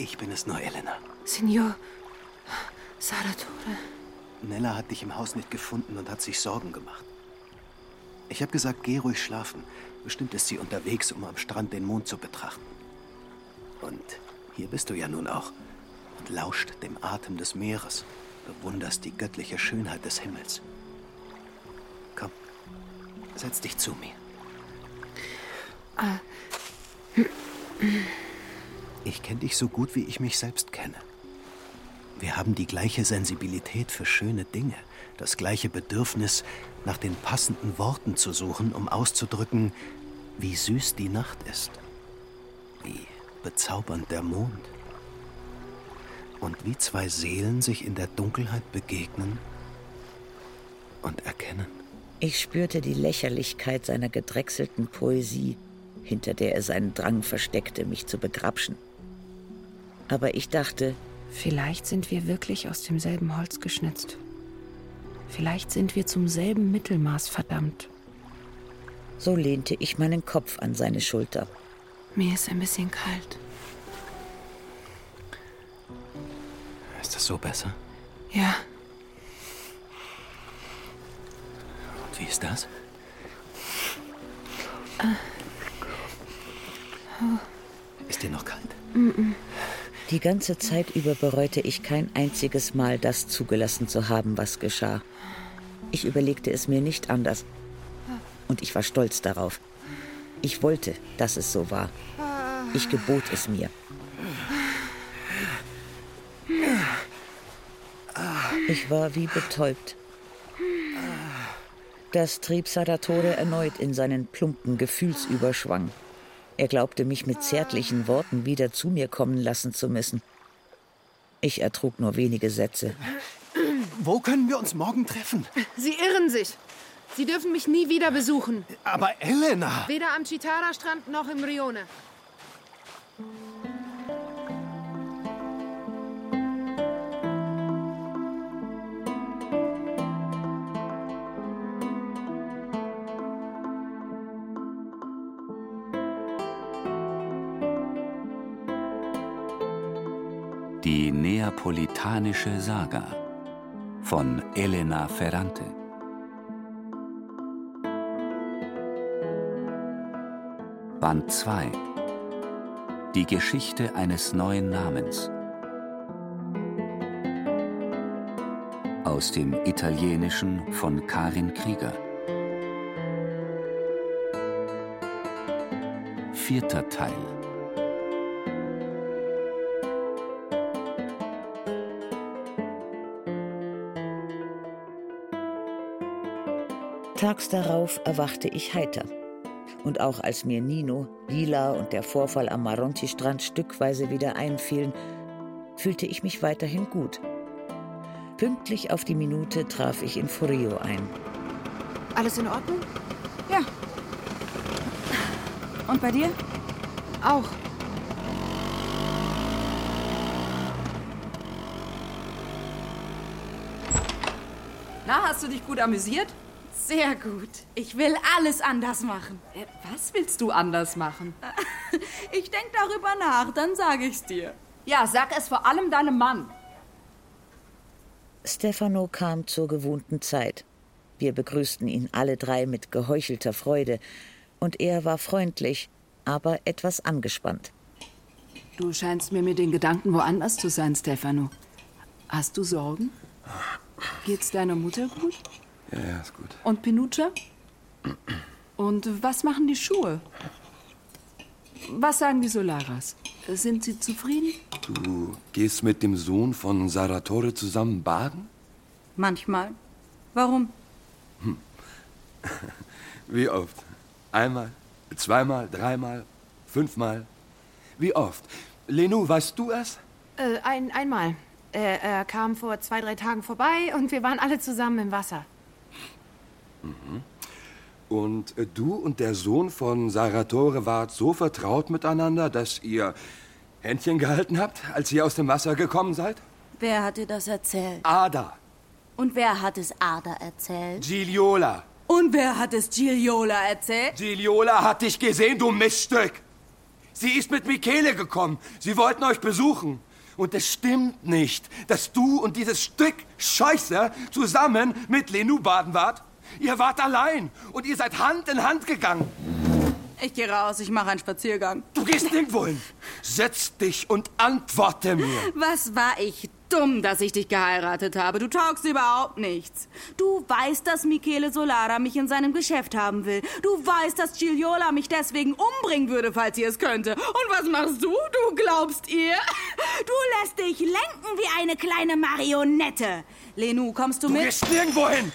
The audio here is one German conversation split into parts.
Ich bin es nur, Elena. Signor Saratore. Nella hat dich im Haus nicht gefunden und hat sich Sorgen gemacht. Ich habe gesagt, geh ruhig schlafen. Bestimmt ist sie unterwegs, um am Strand den Mond zu betrachten. Und hier bist du ja nun auch und lauscht dem Atem des Meeres, bewunderst die göttliche Schönheit des Himmels. Komm, setz dich zu mir. Ich kenne dich so gut, wie ich mich selbst kenne. Wir haben die gleiche Sensibilität für schöne Dinge, das gleiche Bedürfnis, nach den passenden Worten zu suchen, um auszudrücken, wie süß die Nacht ist, wie bezaubernd der Mond und wie zwei Seelen sich in der Dunkelheit begegnen und erkennen. Ich spürte die Lächerlichkeit seiner gedrechselten Poesie, hinter der er seinen Drang versteckte, mich zu begrapschen. Aber ich dachte, Vielleicht sind wir wirklich aus demselben Holz geschnitzt. Vielleicht sind wir zum selben Mittelmaß verdammt. so lehnte ich meinen Kopf an seine Schulter. Mir ist ein bisschen kalt. Ist das so besser? Ja, Und wie ist das? Ist dir noch kalt? Die ganze Zeit über bereute ich kein einziges Mal, das zugelassen zu haben, was geschah. Ich überlegte es mir nicht anders. Und ich war stolz darauf. Ich wollte, dass es so war. Ich gebot es mir. Ich war wie betäubt. Das trieb Saratore erneut in seinen plumpen Gefühlsüberschwang. Er glaubte, mich mit zärtlichen Worten wieder zu mir kommen lassen zu müssen. Ich ertrug nur wenige Sätze. Wo können wir uns morgen treffen? Sie irren sich. Sie dürfen mich nie wieder besuchen. Aber Elena! Weder am Chitara-Strand noch im Rione. Neapolitanische Saga von Elena Ferrante. Band 2 Die Geschichte eines neuen Namens. Aus dem Italienischen von Karin Krieger. Vierter Teil. Tags darauf erwachte ich heiter. Und auch als mir Nino, Lila und der Vorfall am Maronti-Strand stückweise wieder einfielen, fühlte ich mich weiterhin gut. Pünktlich auf die Minute traf ich in Furio ein. Alles in Ordnung? Ja. Und bei dir? Auch. Na, hast du dich gut amüsiert? Sehr gut. Ich will alles anders machen. Äh, Was willst du anders machen? Ich denke darüber nach, dann sage ich's dir. Ja, sag es vor allem deinem Mann. Stefano kam zur gewohnten Zeit. Wir begrüßten ihn alle drei mit geheuchelter Freude, und er war freundlich, aber etwas angespannt. Du scheinst mir mit den Gedanken woanders zu sein, Stefano. Hast du Sorgen? Geht's deiner Mutter gut? Ja, ja, ist gut. Und Pinuccia? Und was machen die Schuhe? Was sagen die Solaras? Sind sie zufrieden? Du gehst mit dem Sohn von Saratore zusammen baden? Manchmal. Warum? Wie oft? Einmal, zweimal, dreimal, fünfmal? Wie oft? Lenu, weißt du es? Äh, ein, einmal. Er, er kam vor zwei, drei Tagen vorbei und wir waren alle zusammen im Wasser. Und äh, du und der Sohn von Saratore wart so vertraut miteinander, dass ihr Händchen gehalten habt, als ihr aus dem Wasser gekommen seid? Wer hat dir das erzählt? Ada, Und wer hat es Ada erzählt? Gigliola. Und wer hat es Gigliola erzählt? Gigliola hat dich gesehen, du Miststück. Sie ist mit Michele gekommen. Sie wollten euch besuchen. Und es stimmt nicht, dass du und dieses Stück Scheiße zusammen mit Lenu baden wart. Ihr wart allein und ihr seid Hand in Hand gegangen. Ich gehe raus, ich mache einen Spaziergang. Du gehst nirgendwo hin. Setz dich und antworte mir. Was war ich dumm, dass ich dich geheiratet habe? Du taugst überhaupt nichts. Du weißt, dass Michele Solara mich in seinem Geschäft haben will. Du weißt, dass Gigliola mich deswegen umbringen würde, falls sie es könnte. Und was machst du? Du glaubst ihr? Du lässt dich lenken wie eine kleine Marionette. Lenu, kommst du Du mit? gehst nirgendwo hin.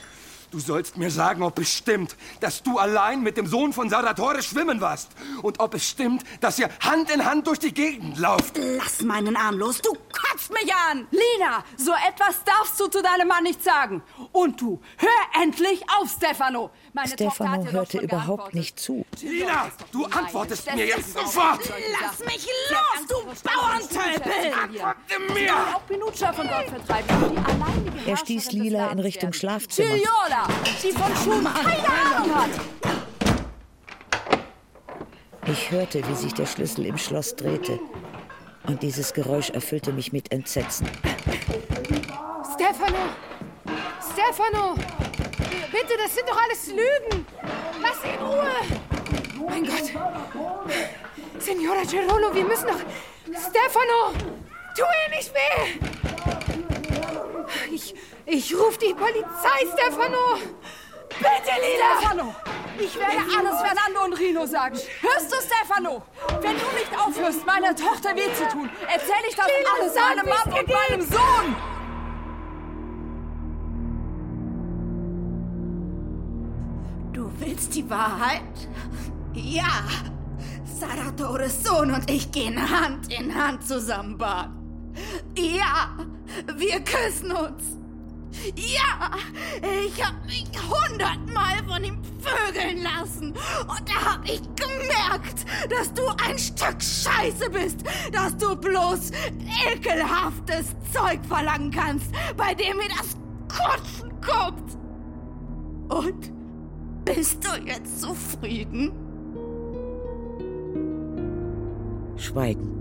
Du sollst mir sagen, ob es stimmt, dass du allein mit dem Sohn von Saratore schwimmen warst. Und ob es stimmt, dass ihr Hand in Hand durch die Gegend lauft. Lass meinen Arm los, du kotzt mich an! Lina, so etwas darfst du zu deinem Mann nicht sagen. Und du, hör endlich auf, Stefano. Meine Stefano hörte überhaupt nicht zu. Lina, du antwortest mir jetzt so sofort. Lass mich los, du Bauerntölpel! Antworte mir. Auch Pinuccia von dort vertreiben. Die alleinige Er stieß Lila in Richtung. Schlafzimmer. Gigliola, die von Schuhen keine Ahnung hat. Ich hörte, wie sich der Schlüssel im Schloss drehte. Und dieses Geräusch erfüllte mich mit Entsetzen. Stefano! Stefano! Bitte, das sind doch alles Lügen! Lass ihn in Ruhe! Mein Gott! Signora Gerolo, wir müssen doch... Stefano! Tu ihr nicht weh! Ich, ich ruf die Polizei, Stefano! Bitte, Lila! Stefano, ich werde alles Fernando und Rino sagen. Hörst du, Stefano? Wenn du nicht aufhörst, meiner Tochter weh zu tun, erzähle ich das Lila, alles meinem Mann und meinem Sohn. Willst die Wahrheit? Ja! Saratores Sohn und ich gehen Hand in Hand zusammen baden. Ja! Wir küssen uns! Ja! Ich hab mich hundertmal von ihm vögeln lassen. Und da hab ich gemerkt, dass du ein Stück Scheiße bist. Dass du bloß ekelhaftes Zeug verlangen kannst, bei dem mir das Kotzen kommt. Und bist du jetzt zufrieden? Schweigen.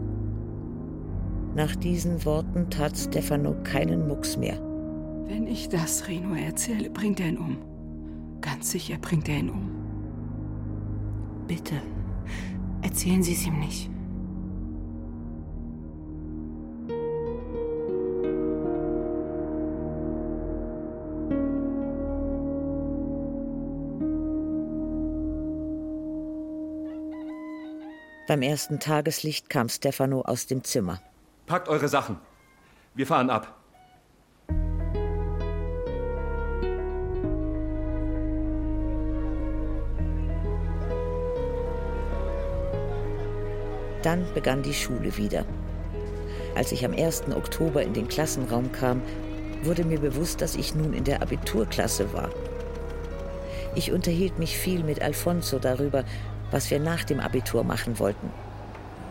Nach diesen Worten tat Stefano keinen Mucks mehr. Wenn ich das Rino erzähle, bringt er ihn um. Ganz sicher bringt er ihn um. Bitte, erzählen Sie es ihm nicht. Beim ersten Tageslicht kam Stefano aus dem Zimmer. Packt eure Sachen. Wir fahren ab. Dann begann die Schule wieder. Als ich am 1. Oktober in den Klassenraum kam, wurde mir bewusst, dass ich nun in der Abiturklasse war. Ich unterhielt mich viel mit Alfonso darüber, was wir nach dem Abitur machen wollten.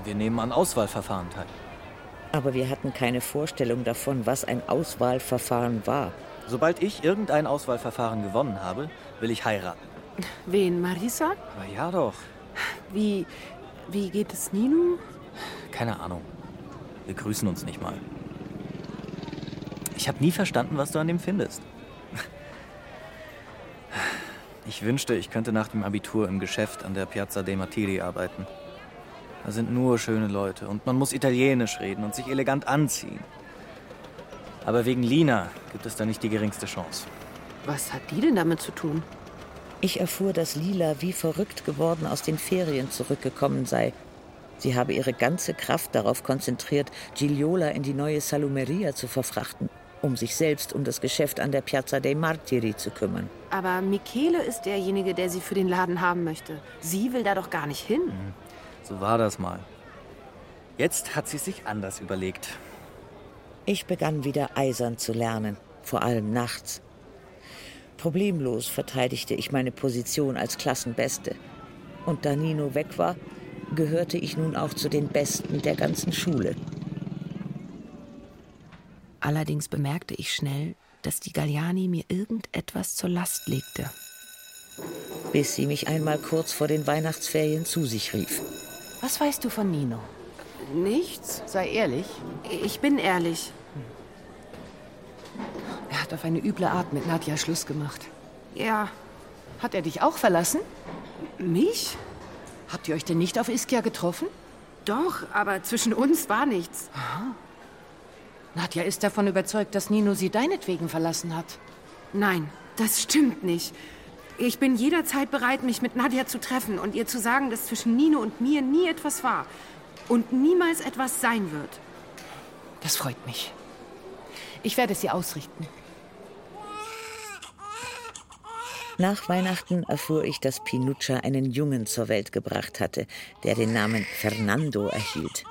Wir nehmen an Auswahlverfahren teil. Aber wir hatten keine Vorstellung davon, was ein Auswahlverfahren war. Sobald ich irgendein Auswahlverfahren gewonnen habe, will ich heiraten. Wen, Marisa? Aber ja doch. Wie, wie geht es Nino? Keine Ahnung. Wir grüßen uns nicht mal. Ich habe nie verstanden, was du an dem findest. Ich wünschte, ich könnte nach dem Abitur im Geschäft an der Piazza dei Martiri arbeiten. Da sind nur schöne Leute und man muss Italienisch reden und sich elegant anziehen. Aber wegen Lina gibt es da nicht die geringste Chance. Was hat die denn damit zu tun? Ich erfuhr, dass Lila wie verrückt geworden aus den Ferien zurückgekommen sei. Sie habe ihre ganze Kraft darauf konzentriert, Gigliola in die neue Salumeria zu verfrachten, um sich selbst um das Geschäft an der Piazza dei Martiri zu kümmern. Aber Michele ist derjenige, der sie für den Laden haben möchte. Sie will da doch gar nicht hin. So war das mal. Jetzt hat sie sich anders überlegt. Ich begann wieder eisern zu lernen, vor allem nachts. Problemlos verteidigte ich meine Position als Klassenbeste. Und da Nino weg war, gehörte ich nun auch zu den Besten der ganzen Schule. Allerdings bemerkte ich schnell, dass die Galliani mir irgendetwas zur Last legte. bis sie mich einmal kurz vor den Weihnachtsferien zu sich rief. Was weißt du von Nino? Nichts. Sei ehrlich. Ich bin ehrlich. Er hat auf eine üble Art mit Nadja Schluss gemacht. Ja. Hat er dich auch verlassen? Mich? Habt ihr euch denn nicht auf Ischia getroffen? Doch, aber zwischen uns war nichts. Aha. Nadja ist davon überzeugt, dass Nino sie deinetwegen verlassen hat. Nein, das stimmt nicht. Ich bin jederzeit bereit, mich mit Nadja zu treffen und ihr zu sagen, dass zwischen Nino und mir nie etwas war und niemals etwas sein wird. Das freut mich. Ich werde es ihr ausrichten. Nach Weihnachten erfuhr ich, dass Pinuccia einen Jungen zur Welt gebracht hatte, der den Namen Fernando erhielt.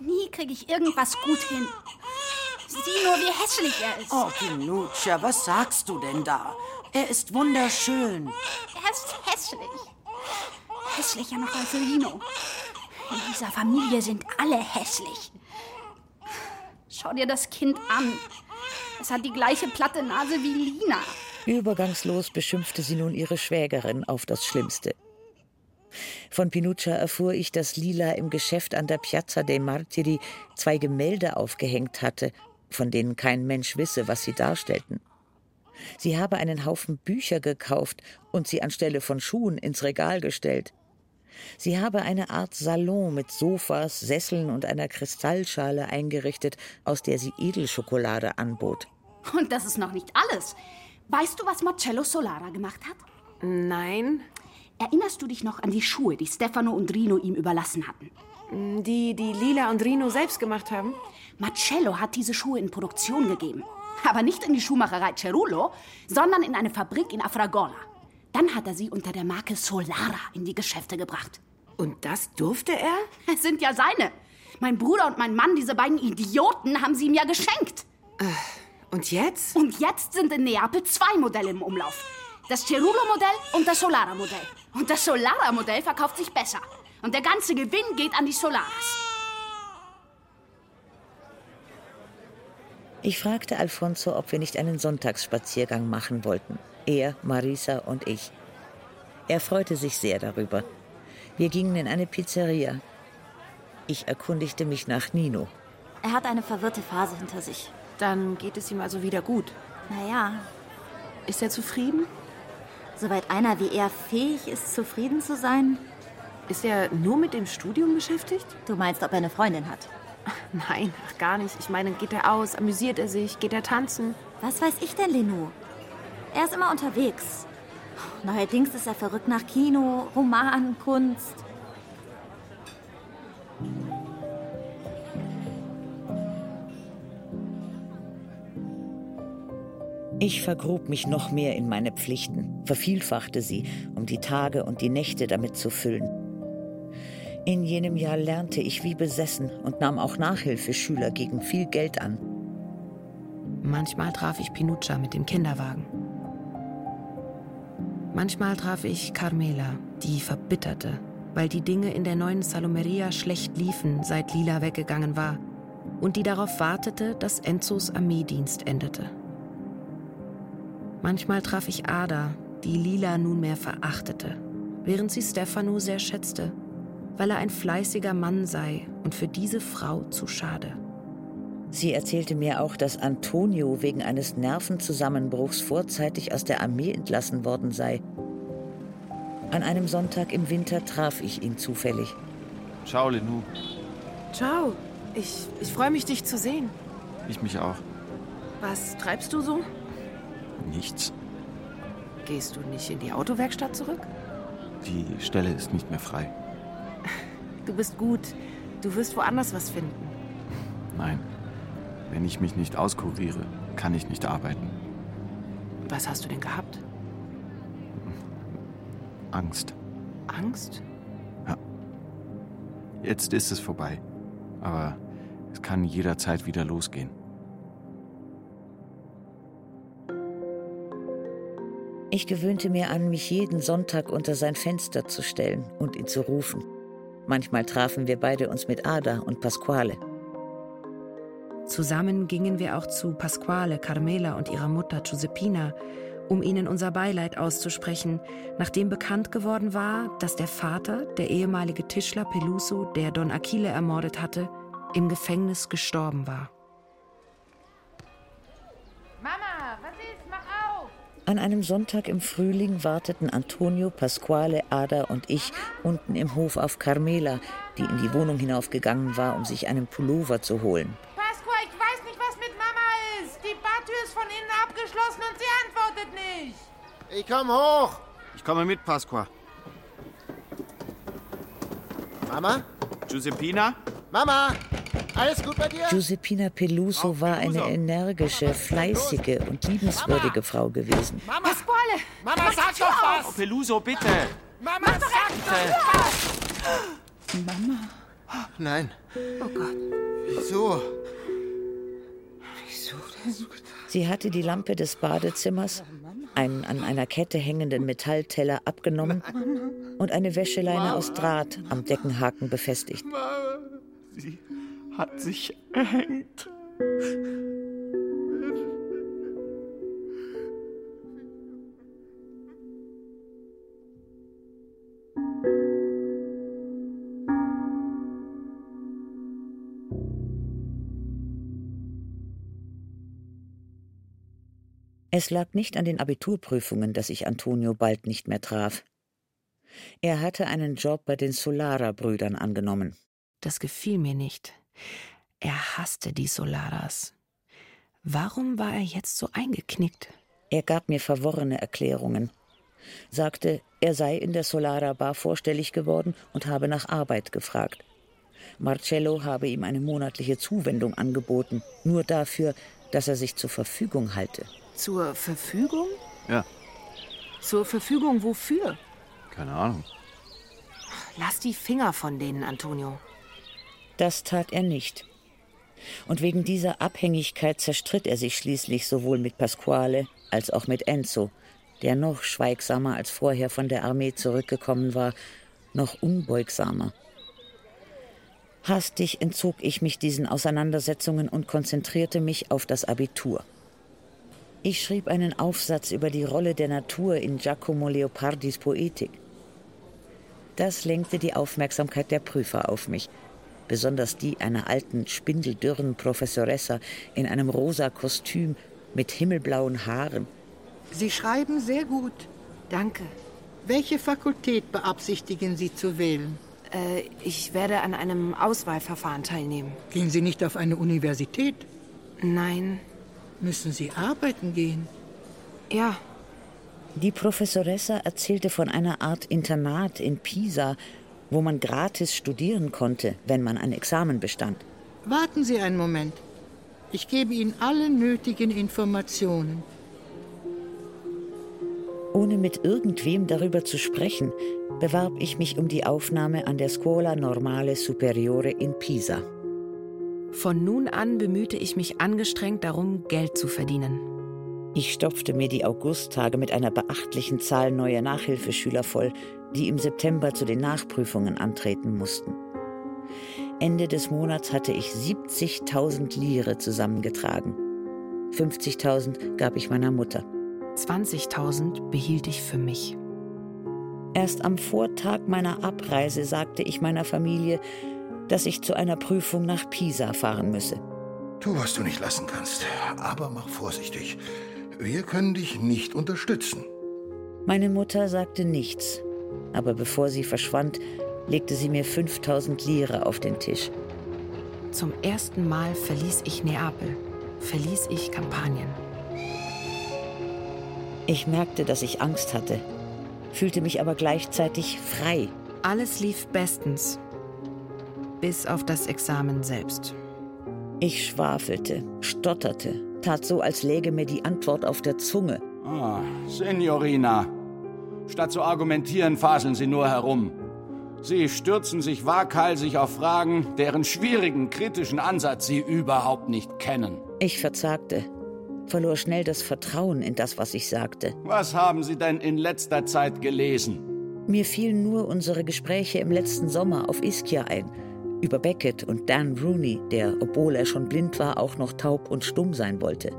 Nie kriege ich irgendwas gut hin. Sieh nur, wie hässlich er ist. Oh, Pinuccia, was sagst du denn da? Er ist wunderschön. Er ist hässlich. Hässlicher noch als Rino. In dieser Familie sind alle hässlich. Schau dir das Kind an. Es hat die gleiche platte Nase wie Lina. Übergangslos beschimpfte sie nun ihre Schwägerin auf das Schlimmste. Von Pinuccia erfuhr ich, dass Lila im Geschäft an der Piazza dei Martiri zwei Gemälde aufgehängt hatte, von denen kein Mensch wisse, was sie darstellten. Sie habe einen Haufen Bücher gekauft und sie anstelle von Schuhen ins Regal gestellt. Sie habe eine Art Salon mit Sofas, Sesseln und einer Kristallschale eingerichtet, aus der sie Edelschokolade anbot. Und das ist noch nicht alles. Weißt du, was Marcello Solara gemacht hat? Nein. Erinnerst du dich noch an die Schuhe, die Stefano und Rino ihm überlassen hatten? Die, die Lila und Rino selbst gemacht haben? Marcello hat diese Schuhe in Produktion gegeben. Aber nicht in die Schuhmacherei Cerullo, sondern in eine Fabrik in Afragola. Dann hat er sie unter der Marke Solara in die Geschäfte gebracht. Und das durfte er? Es sind ja seine. Mein Bruder und mein Mann, diese beiden Idioten, haben sie ihm ja geschenkt. Und jetzt? Und jetzt sind in Neapel zwei Modelle im Umlauf. Das Cerullo-Modell und das Solara-Modell. Und das Solara-Modell verkauft sich besser. Und der ganze Gewinn geht an die Solaras. Ich fragte Alfonso, ob wir nicht einen Sonntagsspaziergang machen wollten. Er, Marisa und ich. Er freute sich sehr darüber. Wir gingen in eine Pizzeria. Ich erkundigte mich nach Nino. Er hat eine verwirrte Phase hinter sich. Dann geht es ihm also wieder gut. Naja. Ist er zufrieden? Soweit einer wie er fähig ist, zufrieden zu sein. Ist er nur mit dem Studium beschäftigt? Du meinst, ob er eine Freundin hat? Nein, ach gar nicht. Ich meine, geht er aus, amüsiert er sich, geht er tanzen? Was weiß ich denn, Lenu? Er ist immer unterwegs. Neuerdings ist er verrückt nach Kino, Roman, Kunst. Ich vergrub mich noch mehr in meine Pflichten, vervielfachte sie, um die Tage und die Nächte damit zu füllen. In jenem Jahr lernte ich wie besessen und nahm auch Nachhilfeschüler gegen viel Geld an. Manchmal traf ich Pinuccia mit dem Kinderwagen. Manchmal traf ich Carmela, die verbitterte, weil die Dinge in der neuen Salomeria schlecht liefen, seit Lila weggegangen war, und die darauf wartete, dass Enzos Armeedienst endete. Manchmal traf ich Ada, die Lila nunmehr verachtete, während sie Stefano sehr schätzte, weil er ein fleißiger Mann sei und für diese Frau zu schade. Sie erzählte mir auch, dass Antonio wegen eines Nervenzusammenbruchs vorzeitig aus der Armee entlassen worden sei. An einem Sonntag im Winter traf ich ihn zufällig. Ciao, Lenou. Ciao. Ich, ich freue mich, dich zu sehen. Ich mich auch. Was treibst du so? Nichts. Gehst du nicht in die Autowerkstatt zurück? Die Stelle ist nicht mehr frei. Du bist gut. Du wirst woanders was finden. Nein. Wenn ich mich nicht auskuriere, kann ich nicht arbeiten. Was hast du denn gehabt? Angst. Angst? Ja. Jetzt ist es vorbei. Aber es kann jederzeit wieder losgehen. Ich gewöhnte mir an, mich jeden Sonntag unter sein Fenster zu stellen und ihn zu rufen. Manchmal trafen wir beide uns mit Ada und Pasquale. Zusammen gingen wir auch zu Pasquale, Carmela und ihrer Mutter Giuseppina um ihnen unser Beileid auszusprechen, nachdem bekannt geworden war, dass der Vater, der ehemalige Tischler Peluso, der Don Aquile ermordet hatte, im Gefängnis gestorben war. An einem Sonntag im Frühling warteten Antonio, Pasquale, Ada und ich unten im Hof auf Carmela, die in die Wohnung hinaufgegangen war, um sich einen Pullover zu holen. Pasqua, ich weiß nicht, was mit Mama ist. Die Bartür ist von innen abgeschlossen und sie antwortet nicht. Ich komm hoch. Ich komme mit, Pasqua. Mama? Giuseppina? Mama! Alles gut bei dir? Giuseppina Peluso war eine energische, fleißige und liebenswürdige Frau gewesen. Mama! Pasquale! Mama, mach sag doch was! Peluso, bitte! Mama, Mach doch doch! Mama! Nein. Oh Gott. Wieso? Wieso denn? Sie hatte die Lampe des Badezimmers, einen an einer Kette hängenden Metallteller abgenommen und eine Wäscheleine aus Draht am Deckenhaken befestigt. Sie hat sich erhängt. Es lag nicht an den Abiturprüfungen, dass ich Antonio bald nicht mehr traf. Er hatte einen Job bei den Solara-Brüdern angenommen. Das gefiel mir nicht. Er hasste die Solaras. Warum war er jetzt so eingeknickt? Er gab mir verworrene Erklärungen, sagte, er sei in der Solara Bar vorstellig geworden und habe nach Arbeit gefragt. Marcello habe ihm eine monatliche Zuwendung angeboten, nur dafür, dass er sich zur Verfügung halte. Zur Verfügung? Ja, Zur Verfügung wofür? keine Ahnung. Lass die Finger von denen, Antonio. Das tat er nicht. Und wegen dieser Abhängigkeit zerstritt er sich schließlich sowohl mit Pasquale als auch mit Enzo, der noch schweigsamer als vorher von der Armee zurückgekommen war, noch unbeugsamer. Hastig entzog ich mich diesen Auseinandersetzungen und konzentrierte mich auf das Abitur. Ich schrieb einen Aufsatz über die Rolle der Natur in Giacomo Leopardis Poetik. Das lenkte die Aufmerksamkeit der Prüfer auf mich, besonders die einer alten, spindeldürren Professoressa in einem rosa Kostüm mit himmelblauen Haaren. Sie schreiben sehr gut. Danke. Welche Fakultät beabsichtigen Sie zu wählen? Äh, ich werde an einem Auswahlverfahren teilnehmen. Gehen Sie nicht auf eine Universität? Nein. Müssen Sie arbeiten gehen? Ja. Die Professoressa erzählte von einer Art Internat in Pisa, wo man gratis studieren konnte, wenn man ein Examen bestand. Warten Sie einen Moment. Ich gebe Ihnen alle nötigen Informationen. Ohne mit irgendwem darüber zu sprechen, bewarb ich mich um die Aufnahme an der Scuola Normale Superiore in Pisa. Von nun an bemühte ich mich angestrengt darum, Geld zu verdienen. Ich stopfte mir die Augusttage mit einer beachtlichen Zahl neuer Nachhilfeschüler voll, die im September zu den Nachprüfungen antreten mussten. Ende des Monats hatte ich 70.000 Lire zusammengetragen. 50.000 gab ich meiner Mutter. 20.000 behielt ich für mich. Erst am Vortag meiner Abreise sagte ich meiner Familie, dass ich zu einer Prüfung nach Pisa fahren müsse. Tu, was du nicht lassen kannst. Aber mach vorsichtig. Wir können dich nicht unterstützen. Meine Mutter sagte nichts, aber bevor sie verschwand, legte sie mir 5000 Lire auf den Tisch. Zum ersten Mal verließ ich Neapel, verließ ich Kampanien. Ich merkte, dass ich Angst hatte, fühlte mich aber gleichzeitig frei. Alles lief bestens, bis auf das Examen selbst. Ich schwafelte, stotterte, tat so, als läge mir die Antwort auf der Zunge. Ah, Signorina. Statt zu argumentieren, faseln Sie nur herum. Sie stürzen sich waghalsig auf Fragen, deren schwierigen, kritischen Ansatz Sie überhaupt nicht kennen. Ich verzagte, verlor schnell das Vertrauen in das, was ich sagte. Was haben Sie denn in letzter Zeit gelesen? Mir fielen nur unsere Gespräche im letzten Sommer auf Ischia ein. Über Beckett und Dan Rooney, der, obwohl er schon blind war, auch noch taub und stumm sein wollte.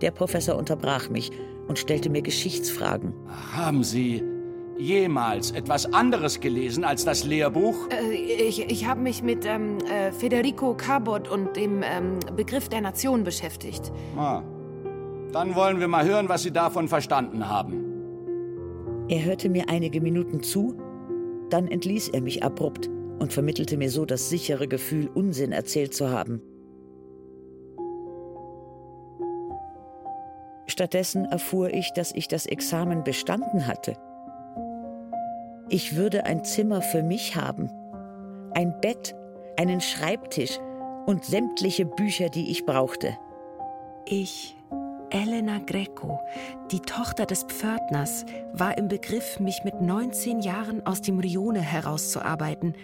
Der Professor unterbrach mich und stellte mir Geschichtsfragen. Haben Sie jemals etwas anderes gelesen als das Lehrbuch? Äh, ich ich habe mich mit ähm, äh, Federico Cabot und dem ähm, Begriff der Nation beschäftigt. Ah. Dann wollen wir mal hören, was Sie davon verstanden haben. Er hörte mir einige Minuten zu, dann entließ er mich abrupt und vermittelte mir so das sichere Gefühl, Unsinn erzählt zu haben. Stattdessen erfuhr ich, dass ich das Examen bestanden hatte. Ich würde ein Zimmer für mich haben, ein Bett, einen Schreibtisch und sämtliche Bücher, die ich brauchte. Ich, Elena Greco, die Tochter des Pförtners, war im Begriff, mich mit 19 Jahren aus dem Rione herauszuarbeiten,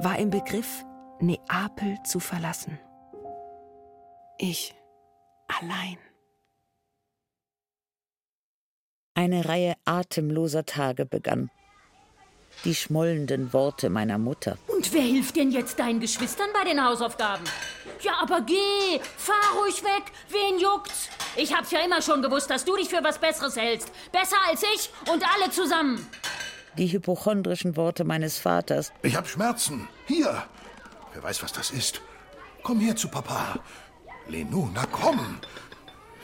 war im Begriff, Neapel zu verlassen. Ich allein. Eine Reihe atemloser Tage begann. Die schmollenden Worte meiner Mutter. Und wer hilft denn jetzt deinen Geschwistern bei den Hausaufgaben? Ja, aber geh, fahr ruhig weg, wen juckt's? Ich hab's ja immer schon gewusst, dass du dich für was Besseres hältst. Besser als ich und alle zusammen. Die hypochondrischen Worte meines Vaters. Ich hab Schmerzen. Hier. Wer weiß, was das ist. Komm her zu Papa. Lenou, na komm.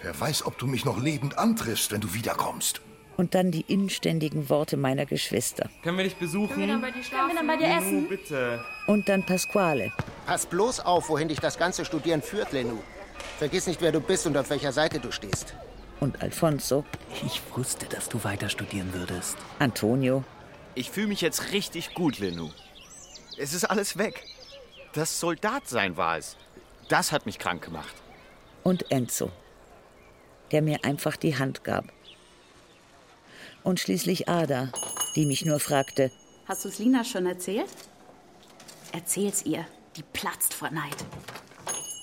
Wer weiß, ob du mich noch lebend antriffst, wenn du wiederkommst. Und dann die inständigen Worte meiner Geschwister. Können wir dich besuchen? Können wir dann bei dir schlafen? Können wir dann bei dir essen? bitte. Und dann Pasquale. Pass bloß auf, wohin dich das ganze Studieren führt, Lenou. Vergiss nicht, wer du bist und auf welcher Seite du stehst. Und Alfonso. Ich wusste, dass du weiter studieren würdest. Antonio. Ich fühle mich jetzt richtig gut, Lenou. Es ist alles weg. Das Soldatsein war es. Das hat mich krank gemacht. Und Enzo, der mir einfach die Hand gab. Und schließlich Ada, die mich nur fragte, Hast du es Lina schon erzählt? Erzähl's ihr. Die platzt vor Neid.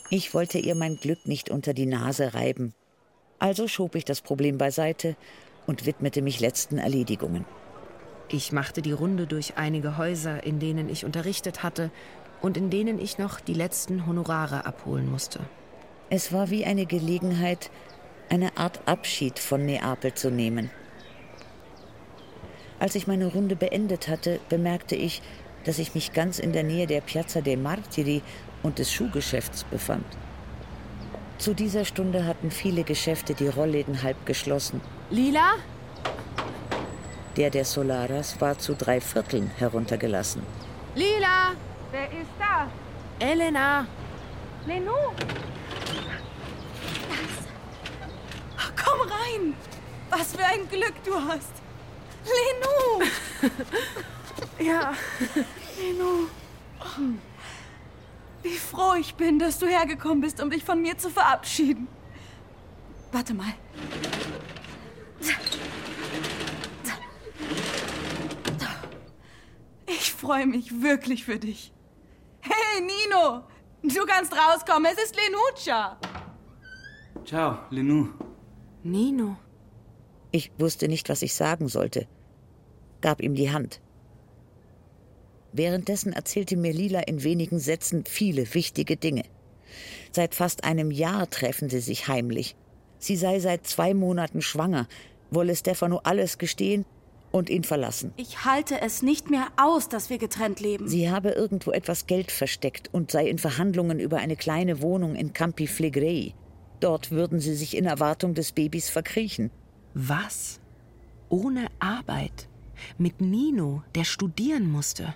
ich wollte ihr mein Glück nicht unter die Nase reiben. Also schob ich das Problem beiseite und widmete mich letzten Erledigungen. Ich machte die Runde durch einige Häuser, in denen ich unterrichtet hatte und in denen ich noch die letzten Honorare abholen musste. Es war wie eine Gelegenheit, eine Art Abschied von Neapel zu nehmen. Als ich meine Runde beendet hatte, bemerkte ich, dass ich mich ganz in der Nähe der Piazza dei Martiri und des Schuhgeschäfts befand. Zu dieser Stunde hatten viele Geschäfte die Rollläden halb geschlossen. Lila? Der der Solaras war zu drei Vierteln heruntergelassen. Lila! Wer ist da? Elena! Lenou! Komm rein! Was für ein Glück du hast! Lenou! Ja. Lenou! Wie froh ich bin, dass du hergekommen bist, um dich von mir zu verabschieden. Warte mal. Ich freue mich wirklich für dich. Hey, Nino! Du kannst rauskommen, es ist Lenuccia! Ciao, Lenou. Nino. Ich wusste nicht, was ich sagen sollte, gab ihm die Hand. Währenddessen erzählte mir Lila in wenigen Sätzen viele wichtige Dinge. Seit fast einem Jahr treffen sie sich heimlich. Sie sei seit zwei Monaten schwanger, wolle Stefano alles gestehen und ihn verlassen. Ich halte es nicht mehr aus, dass wir getrennt leben. Sie habe irgendwo etwas Geld versteckt und sei in Verhandlungen über eine kleine Wohnung in Campi Flegrei. Dort würden sie sich in Erwartung des Babys verkriechen. Was? Ohne Arbeit? Mit Nino, der studieren musste?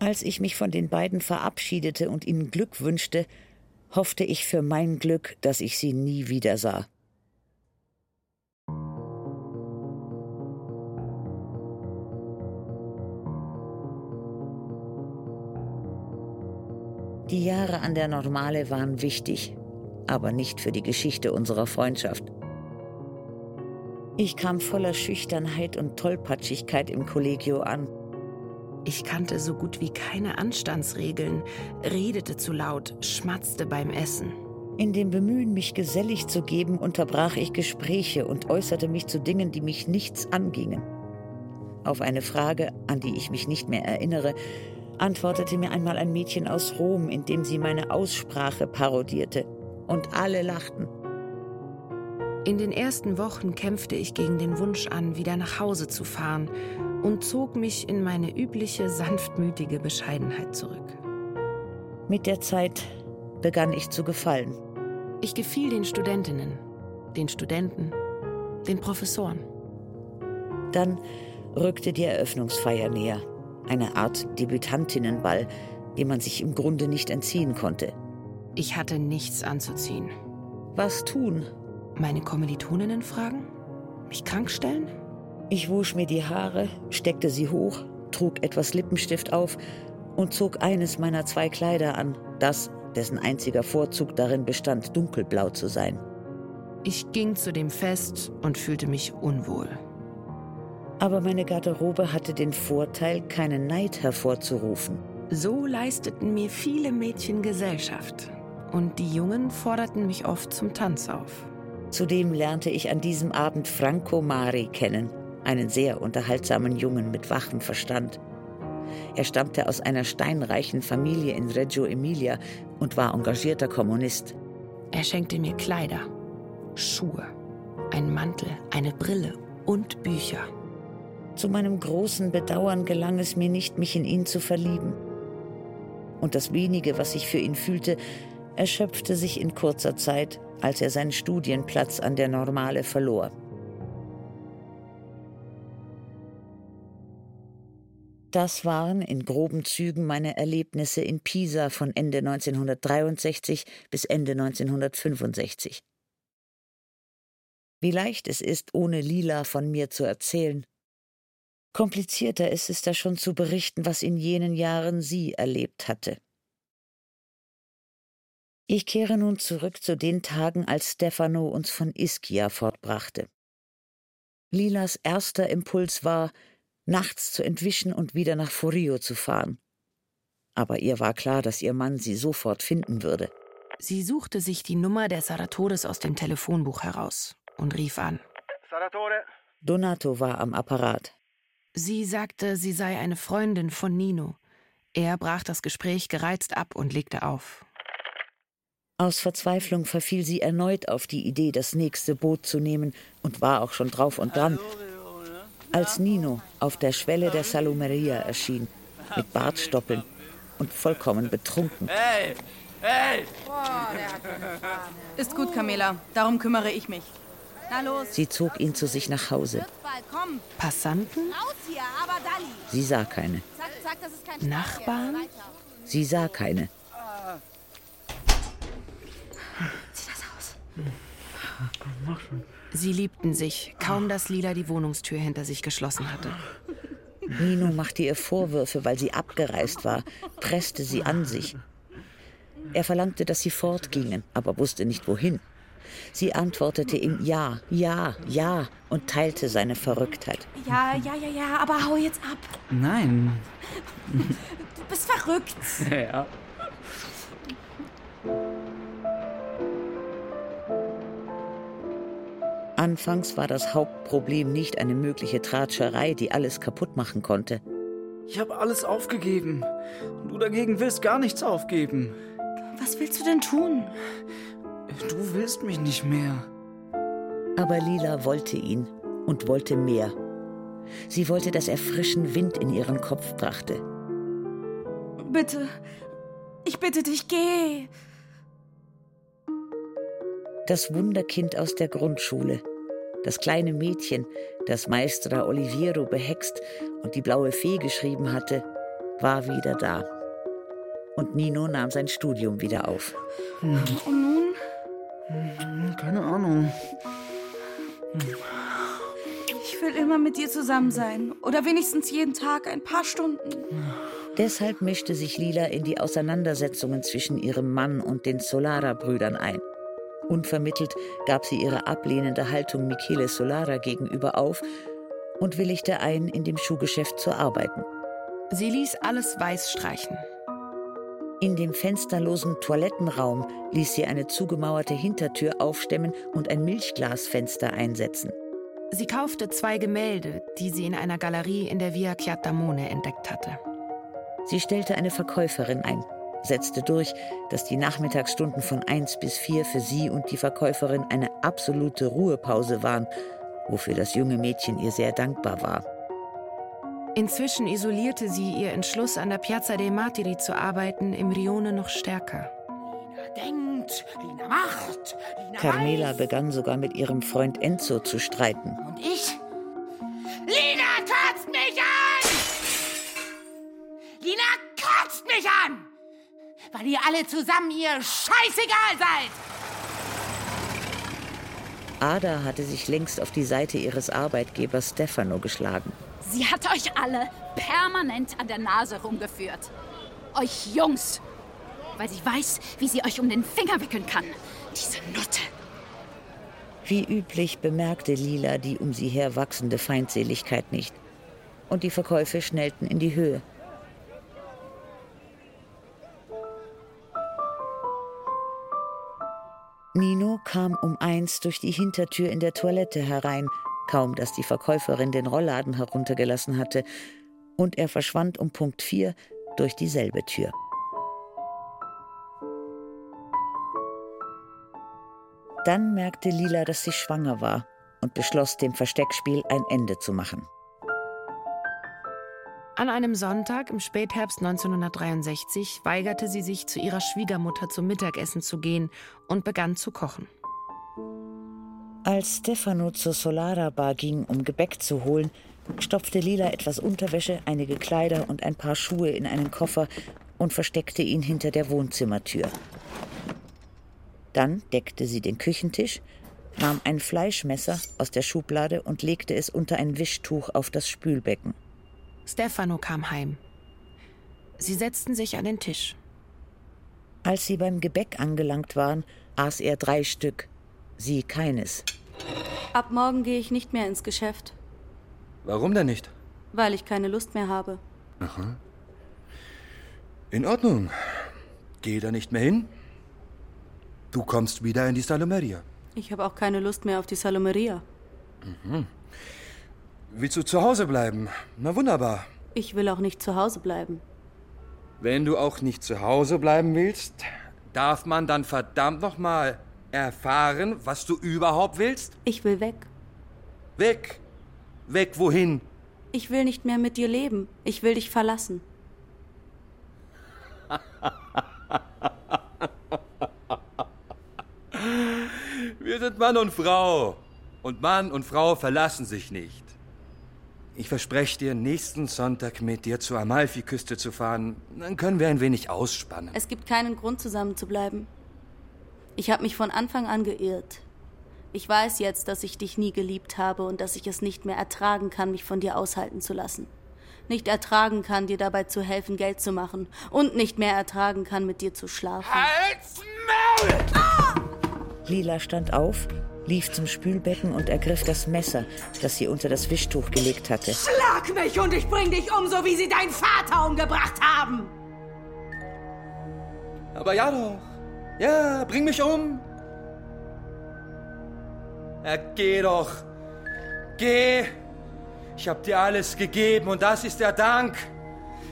Als ich mich von den beiden verabschiedete und ihnen Glück wünschte, hoffte ich für mein Glück, dass ich sie nie wieder sah. Die Jahre an der Normale waren wichtig, aber nicht für die Geschichte unserer Freundschaft. Ich kam voller Schüchternheit und Tollpatschigkeit im Kollegio an. Ich kannte so gut wie keine Anstandsregeln, redete zu laut, schmatzte beim Essen. In dem Bemühen, mich gesellig zu geben, unterbrach ich Gespräche und äußerte mich zu Dingen, die mich nichts angingen. Auf eine Frage, an die ich mich nicht mehr erinnere, antwortete mir einmal ein Mädchen aus Rom, indem sie meine Aussprache parodierte. Und alle lachten. In den ersten Wochen kämpfte ich gegen den Wunsch an, wieder nach Hause zu fahren und zog mich in meine übliche sanftmütige Bescheidenheit zurück. Mit der Zeit begann ich zu gefallen. Ich gefiel den Studentinnen, den Studenten, den Professoren. Dann rückte die Eröffnungsfeier näher. Eine Art Debütantinnenball, dem man sich im Grunde nicht entziehen konnte. Ich hatte nichts anzuziehen. Was tun? Meine Kommilitoninnen fragen? Mich krank stellen? Ich wusch mir die Haare, steckte sie hoch, trug etwas Lippenstift auf und zog eines meiner zwei Kleider an, das, dessen einziger Vorzug darin bestand, dunkelblau zu sein. Ich ging zu dem Fest und fühlte mich unwohl. Aber meine Garderobe hatte den Vorteil, keinen Neid hervorzurufen. So leisteten mir viele Mädchen Gesellschaft. Und die Jungen forderten mich oft zum Tanz auf. Zudem lernte ich an diesem Abend Franco Mari kennen, einen sehr unterhaltsamen Jungen mit wachem Verstand. Er stammte aus einer steinreichen Familie in Reggio Emilia und war engagierter Kommunist. Er schenkte mir Kleider, Schuhe, einen Mantel, eine Brille und Bücher. Zu meinem großen Bedauern gelang es mir nicht, mich in ihn zu verlieben. Und das wenige, was ich für ihn fühlte, erschöpfte sich in kurzer Zeit, als er seinen Studienplatz an der Normale verlor. Das waren in groben Zügen meine Erlebnisse in Pisa von Ende 1963 bis Ende 1965. Wie leicht es ist, ohne Lila von mir zu erzählen. Komplizierter ist es da schon zu berichten, was in jenen Jahren sie erlebt hatte. Ich kehre nun zurück zu den Tagen, als Stefano uns von Ischia fortbrachte. Lilas erster Impuls war, nachts zu entwischen und wieder nach Forio zu fahren. Aber ihr war klar, dass ihr Mann sie sofort finden würde. Sie suchte sich die Nummer der Saratores aus dem Telefonbuch heraus und rief an. Saratore? Donato war am Apparat. Sie sagte, sie sei eine Freundin von Nino. Er brach das Gespräch gereizt ab und legte auf. Aus Verzweiflung verfiel sie erneut auf die Idee, das nächste Boot zu nehmen und war auch schon drauf und dran. Als Nino auf der Schwelle der Salumeria erschien, mit Bartstoppeln und vollkommen betrunken. Hey! Hey! Ist gut, Camilla. Darum kümmere ich mich. Na los. Sie zog ihn zu sich nach Hause. Passanten? Sie sah keine. Nachbarn? Sie sah keine. Zieh das aus. Sie liebten sich, kaum dass Lila die Wohnungstür hinter sich geschlossen hatte. Nino machte ihr Vorwürfe, weil sie abgereist war, presste sie an sich. Er verlangte, dass sie fortgingen, aber wusste nicht wohin. Sie antwortete ihm Ja, Ja, Ja und teilte seine Verrücktheit. Ja, ja, ja, ja, aber hau jetzt ab. Nein. Du bist verrückt. Ja. Anfangs war das Hauptproblem nicht eine mögliche Tratscherei, die alles kaputt machen konnte. Ich habe alles aufgegeben. Und du dagegen willst gar nichts aufgeben. Was willst du denn tun? Du willst mich nicht mehr. Aber Lila wollte ihn und wollte mehr. Sie wollte, dass er frischen Wind in ihren Kopf brachte. Bitte. Ich bitte dich, geh. Das Wunderkind aus der Grundschule. Das kleine Mädchen, das Maestra Oliviero behext und die blaue Fee geschrieben hatte, war wieder da. Und Nino nahm sein Studium wieder auf. Und nun? Keine Ahnung. Ich will immer mit dir zusammen sein. Oder wenigstens jeden Tag ein paar Stunden. Deshalb mischte sich Lila in die Auseinandersetzungen zwischen ihrem Mann und den Solara-Brüdern ein. Unvermittelt gab sie ihre ablehnende Haltung Michele Solara gegenüber auf und willigte ein, in dem Schuhgeschäft zu arbeiten. Sie ließ alles weiß streichen. In dem fensterlosen Toilettenraum ließ sie eine zugemauerte Hintertür aufstemmen und ein Milchglasfenster einsetzen. Sie kaufte zwei Gemälde, die sie in einer Galerie in der Via Chiatamone entdeckt hatte. Sie stellte eine Verkäuferin ein, setzte durch, dass die Nachmittagsstunden von 1 bis 4 für sie und die Verkäuferin eine absolute Ruhepause waren, wofür das junge Mädchen ihr sehr dankbar war. Inzwischen isolierte sie ihr Entschluss, an der Piazza dei Martiri zu arbeiten, im Rione noch stärker. Lina denkt, Lina macht, Lina Carmela weiß. begann sogar mit ihrem Freund Enzo zu streiten. Und ich? Lina kotzt mich an! Lina kotzt mich an! Weil ihr alle zusammen ihr scheißegal seid! Ada hatte sich längst auf die Seite ihres Arbeitgebers Stefano geschlagen. Sie hat euch alle permanent an der Nase rumgeführt. Euch Jungs. Weil sie weiß, wie sie euch um den Finger wickeln kann. Diese Nutte. Wie üblich bemerkte Lila die um sie her wachsende Feindseligkeit nicht. Und die Verkäufe schnellten in die Höhe. Nino kam um eins durch die Hintertür in der Toilette herein, kaum dass die Verkäuferin den Rollladen heruntergelassen hatte, und er verschwand um Punkt vier durch dieselbe Tür. Dann merkte Lila, dass sie schwanger war und beschloss, dem Versteckspiel ein Ende zu machen. An einem Sonntag im Spätherbst 1963 weigerte sie sich, zu ihrer Schwiegermutter zum Mittagessen zu gehen und begann zu kochen. Als Stefano zur Solara Bar ging, um Gebäck zu holen, stopfte Lila etwas Unterwäsche, einige Kleider und ein paar Schuhe in einen Koffer und versteckte ihn hinter der Wohnzimmertür. Dann deckte sie den Küchentisch, nahm ein Fleischmesser aus der Schublade und legte es unter ein Wischtuch auf das Spülbecken. Stefano kam heim. Sie setzten sich an den Tisch. Als sie beim Gebäck angelangt waren, aß er drei Stück, sie keines. Ab morgen gehe ich nicht mehr ins Geschäft, Warum denn nicht? weil ich keine Lust mehr habe. Aha. In Ordnung. Geh da nicht mehr hin. Du kommst wieder in die Salomeria. Ich habe auch keine Lust mehr auf die Salomeria. Mhm. Willst du zu Hause bleiben? Na wunderbar. Ich will auch nicht zu Hause bleiben. Wenn du auch nicht zu Hause bleiben willst, darf man dann verdammt nochmal erfahren, was du überhaupt willst? Ich will weg. Weg. Weg wohin? Ich will nicht mehr mit dir leben. Ich will dich verlassen. Wir sind Mann und Frau. Und Mann und Frau verlassen sich nicht. Ich verspreche dir, nächsten Sonntag mit dir zur Amalfiküste zu fahren. Dann können wir ein wenig ausspannen. Es gibt keinen Grund, zusammen zu bleiben. Ich habe mich von Anfang an geirrt. Ich weiß jetzt, dass ich dich nie geliebt habe und dass ich es nicht mehr ertragen kann, mich von dir aushalten zu lassen. Nicht ertragen kann, dir dabei zu helfen, Geld zu machen. Und nicht mehr ertragen kann, mit dir zu schlafen. Halt's Maul! Lila stand auf, lief zum Spülbecken und ergriff das Messer, das sie unter das Wischtuch gelegt hatte. Schlag mich und ich bring dich um, so wie sie deinen Vater umgebracht haben! Aber ja doch. Ja, bring mich um. Ja, geh doch. Geh. Ich hab dir alles gegeben und das ist der Dank.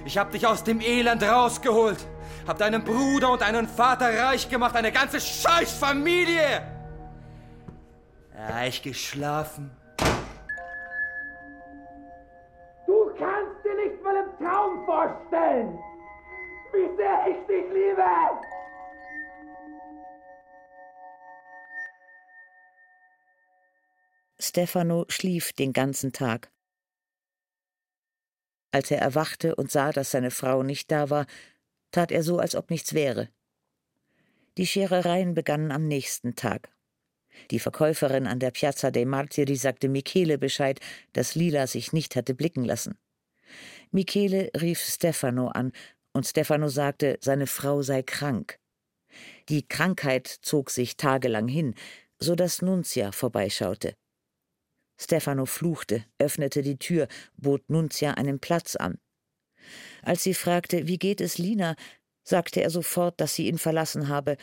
Ich hab dich aus dem Elend rausgeholt. Hab deinen Bruder und deinen Vater reich gemacht, eine ganze Scheißfamilie. Reich geschlafen. Du kannst dir nicht mal im Traum vorstellen, wie sehr ich dich liebe! Stefano schlief den ganzen Tag. Als er erwachte und sah, dass seine Frau nicht da war, tat er so, als ob nichts wäre. Die Scherereien begannen am nächsten Tag. Die Verkäuferin an der Piazza dei Martiri sagte Michele Bescheid, dass Lila sich nicht hatte blicken lassen. Michele rief Stefano an, und Stefano sagte, seine Frau sei krank. Die Krankheit zog sich tagelang hin, so dass Nunzia vorbeischaute. Stefano fluchte, öffnete die Tür, bot Nunzia einen Platz an. Als sie fragte, wie geht es Lina, sagte er sofort, dass sie ihn verlassen habe.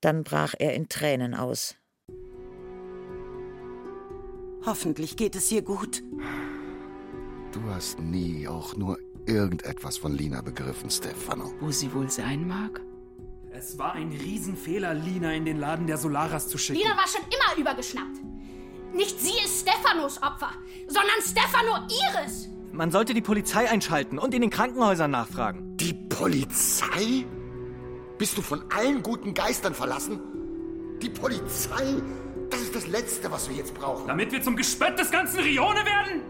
Dann brach er in Tränen aus. Hoffentlich geht es ihr gut. Du hast nie auch nur irgendetwas von Lina begriffen, Stefano? Wo sie wohl sein mag? Es war ein Riesenfehler, Lina in den Laden der Solaras zu schicken. Lina war schon immer übergeschnappt. Nicht sie ist Stephanos Opfer, sondern Stefano ihres. Man sollte die Polizei einschalten und in den Krankenhäusern nachfragen. Die Polizei? Bist du von allen guten Geistern verlassen? Die Polizei? Das ist das Letzte, was wir jetzt brauchen. Damit wir zum Gespött des ganzen Rione werden?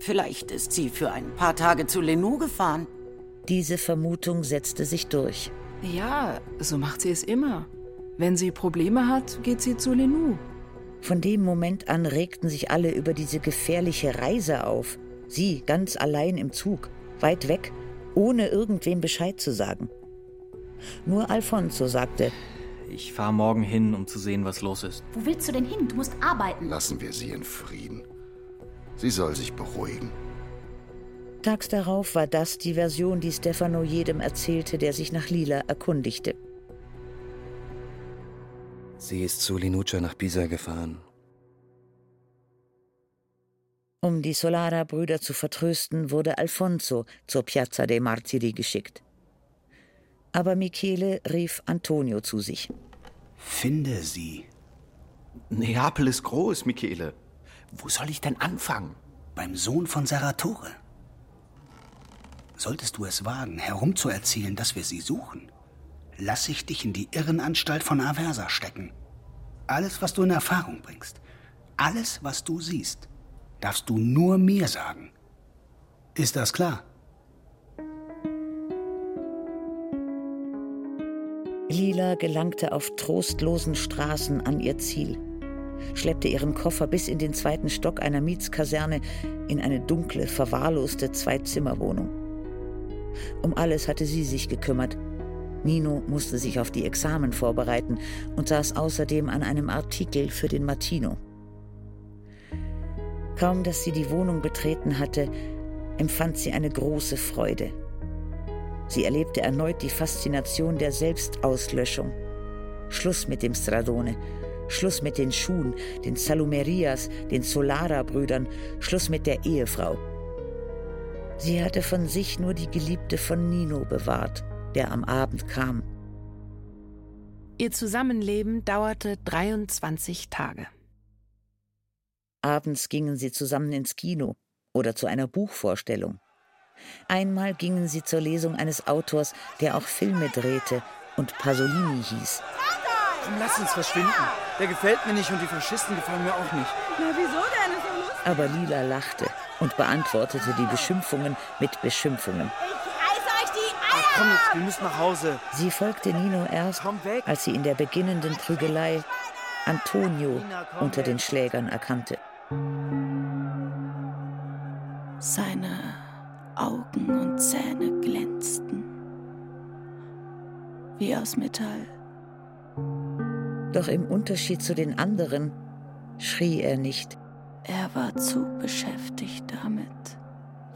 Vielleicht ist sie für ein paar Tage zu Lenou gefahren. Diese Vermutung setzte sich durch. Ja, so macht sie es immer. Wenn sie Probleme hat, geht sie zu Lenou. Von dem Moment an regten sich alle über diese gefährliche Reise auf. Sie ganz allein im Zug, weit weg, ohne irgendwem Bescheid zu sagen. Nur Alfonso sagte, ich fahre morgen hin, um zu sehen, was los ist. Wo willst du denn hin? Du musst arbeiten. Lassen wir sie in Frieden. Sie soll sich beruhigen. Tags darauf war das die Version, die Stefano jedem erzählte, der sich nach Lila erkundigte. Sie ist zu Linuccia nach Pisa gefahren. Um die Solara-Brüder zu vertrösten, wurde Alfonso zur Piazza dei Martiri geschickt. Aber Michele rief Antonio zu sich. Finde sie. Neapel ist groß, Michele. Wo soll ich denn anfangen? Beim Sohn von Saratore. Solltest du es wagen, herumzuerzählen, dass wir sie suchen, lass ich dich in die Irrenanstalt von Aversa stecken. Alles, was du in Erfahrung bringst, alles, was du siehst, darfst du nur mir sagen. Ist das klar? Lila gelangte auf trostlosen Straßen an ihr Ziel, schleppte ihren Koffer bis in den zweiten Stock einer Mietskaserne in eine dunkle, verwahrloste Zweizimmerwohnung. Um alles hatte sie sich gekümmert. Nino musste sich auf die Examen vorbereiten und saß außerdem an einem Artikel für den Martino. Kaum dass sie die Wohnung betreten hatte, empfand sie eine große Freude. Sie erlebte erneut die Faszination der Selbstauslöschung. Schluss mit dem Stradone, Schluss mit den Schuhen, den Salumerias, den Solara-Brüdern, Schluss mit der Ehefrau. Sie hatte von sich nur die Geliebte von Nino bewahrt, der am Abend kam. Ihr Zusammenleben dauerte 23 Tage. Abends gingen sie zusammen ins Kino oder zu einer Buchvorstellung. Einmal gingen sie zur Lesung eines Autors, der auch Filme drehte und Pasolini hieß. Komm, lass uns verschwinden. Der gefällt mir nicht und die Faschisten gefallen mir auch nicht. Na, wieso denn? Ist lustig. Aber Lila lachte und beantwortete die Beschimpfungen mit Beschimpfungen. Reiß euch die Eier! Ach, komm jetzt, wir müssen nach Hause. Sie folgte Nino erst, als sie in der beginnenden Prügelei Antonio unter den Schlägern erkannte. Seine Augen und Zähne glänzten wie aus Metall. Doch im Unterschied zu den anderen schrie er nicht. Er war zu beschäftigt damit,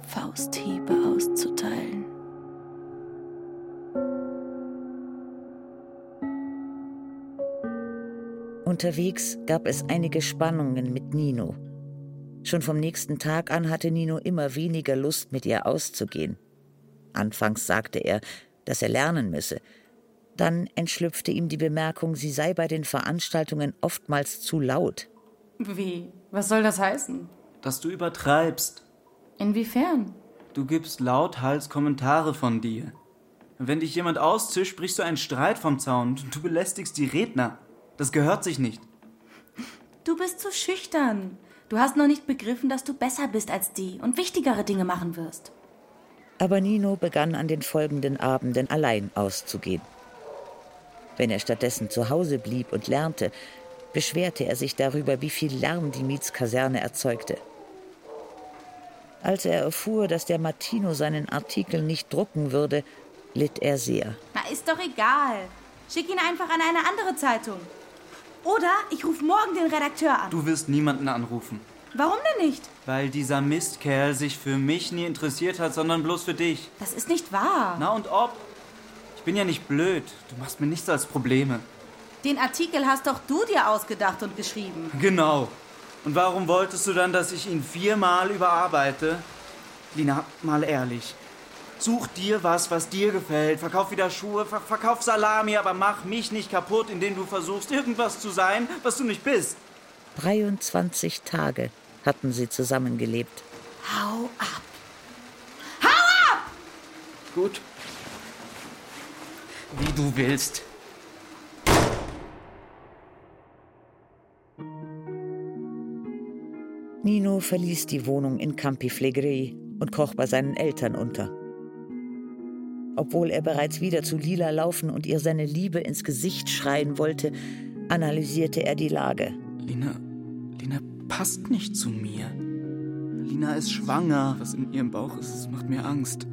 Fausthiebe auszuteilen. Unterwegs gab es einige Spannungen mit Nino. Schon vom nächsten Tag an hatte Nino immer weniger Lust, mit ihr auszugehen. Anfangs sagte er, dass er lernen müsse. Dann entschlüpfte ihm die Bemerkung, sie sei bei den Veranstaltungen oftmals zu laut. Wie? Was soll das heißen? Dass du übertreibst. Inwiefern? Du gibst lauthals Kommentare von dir. Wenn dich jemand auszischt, brichst du einen Streit vom Zaun und du belästigst die Redner. Das gehört sich nicht. Du bist zu schüchtern. Du hast noch nicht begriffen, dass du besser bist als die und wichtigere Dinge machen wirst. Aber Nino begann an den folgenden Abenden allein auszugehen. Wenn er stattdessen zu Hause blieb und lernte, beschwerte er sich darüber, wie viel Lärm die Mietskaserne erzeugte. Als er erfuhr, dass der Martino seinen Artikel nicht drucken würde, litt er sehr. Na, ist doch egal. Schick ihn einfach an eine andere Zeitung. Oder ich rufe morgen den Redakteur an. Du wirst niemanden anrufen. Warum denn nicht? Weil dieser Mistkerl sich für mich nie interessiert hat, sondern bloß für dich. Das ist nicht wahr. Na und ob? Ich bin ja nicht blöd. Du machst mir nichts als Probleme. Den Artikel hast doch du dir ausgedacht und geschrieben. Genau. Und warum wolltest du dann, dass ich ihn viermal überarbeite? Lina, mal ehrlich. Such dir was, was dir gefällt. Verkauf wieder Schuhe, ver verkauf Salami, aber mach mich nicht kaputt, indem du versuchst, irgendwas zu sein, was du nicht bist. 23 Tage hatten sie zusammengelebt. Hau ab! Hau ab! Gut. Wie du willst. Nino verließ die Wohnung in Campi Flegrei und kroch bei seinen Eltern unter. Obwohl er bereits wieder zu Lila laufen und ihr seine Liebe ins Gesicht schreien wollte, analysierte er die Lage. Lina, Lina passt nicht zu mir. Lina ist schwanger. Was in ihrem Bauch ist, macht mir Angst.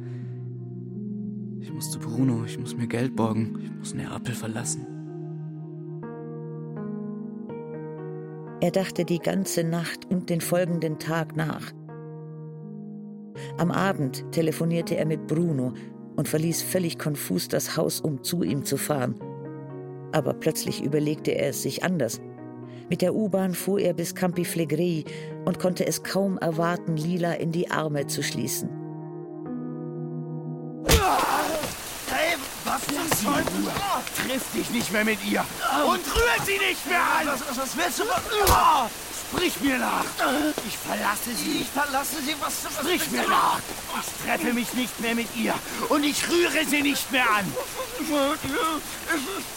Ich muss zu Bruno, ich muss mir Geld borgen, ich muss Neapel verlassen. Er dachte die ganze Nacht und den folgenden Tag nach. Am Abend telefonierte er mit Bruno und verließ völlig konfus das Haus, um zu ihm zu fahren. Aber plötzlich überlegte er es sich anders. Mit der U-Bahn fuhr er bis Campi Flegrei und konnte es kaum erwarten, Lila in die Arme zu schließen. Hey, was zum Teufel? Triff dich nicht mehr mit ihr. Und rühr sie nicht mehr an. Was, was, was willst du? Sprich mir nach. Ich verlasse sie. Ich verlasse sie. Was? was sprich mir nach. Ich treffe mich nicht mehr mit ihr. Und ich rühre sie nicht mehr an.